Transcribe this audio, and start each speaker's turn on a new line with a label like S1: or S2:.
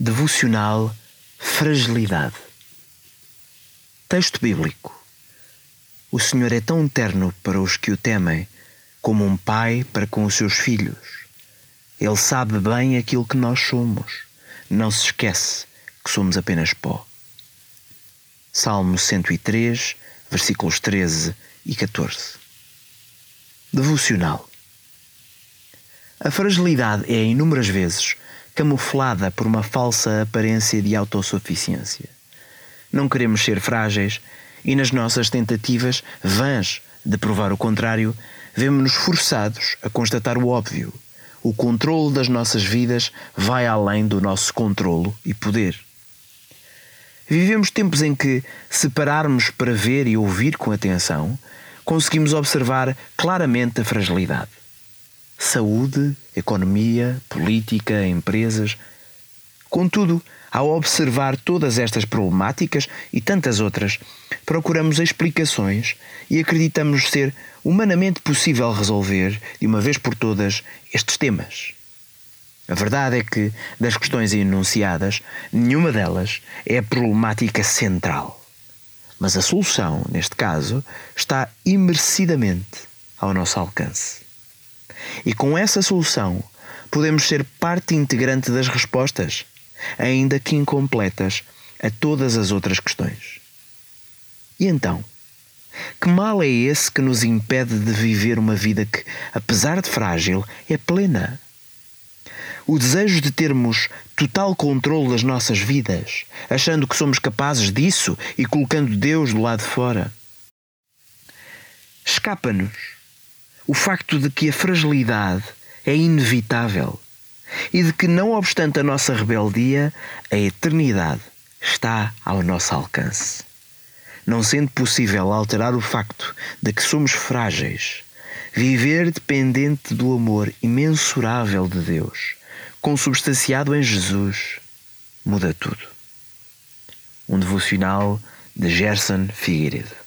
S1: Devocional Fragilidade. Texto bíblico. O Senhor é tão terno para os que o temem, como um pai para com os seus filhos. Ele sabe bem aquilo que nós somos. Não se esquece que somos apenas pó. Salmo 103, versículos 13 e 14. Devocional. A fragilidade é inúmeras vezes camuflada por uma falsa aparência de autossuficiência. Não queremos ser frágeis e, nas nossas tentativas vãs de provar o contrário, vemos-nos forçados a constatar o óbvio. O controle das nossas vidas vai além do nosso controlo e poder. Vivemos tempos em que, se pararmos para ver e ouvir com atenção, conseguimos observar claramente a fragilidade saúde, economia, política, empresas. Contudo, ao observar todas estas problemáticas e tantas outras, procuramos explicações e acreditamos ser humanamente possível resolver, de uma vez por todas, estes temas. A verdade é que, das questões enunciadas, nenhuma delas é a problemática central. Mas a solução, neste caso, está imerecidamente ao nosso alcance. E com essa solução, podemos ser parte integrante das respostas, ainda que incompletas, a todas as outras questões. E então? Que mal é esse que nos impede de viver uma vida que, apesar de frágil, é plena? O desejo de termos total controle das nossas vidas, achando que somos capazes disso e colocando Deus do lado de fora. Escapa-nos o facto de que a fragilidade é inevitável e de que, não obstante a nossa rebeldia, a eternidade está ao nosso alcance. Não sendo possível alterar o facto de que somos frágeis, viver dependente do amor imensurável de Deus, consubstanciado em Jesus, muda tudo. Um devocional de Gerson Figueiredo.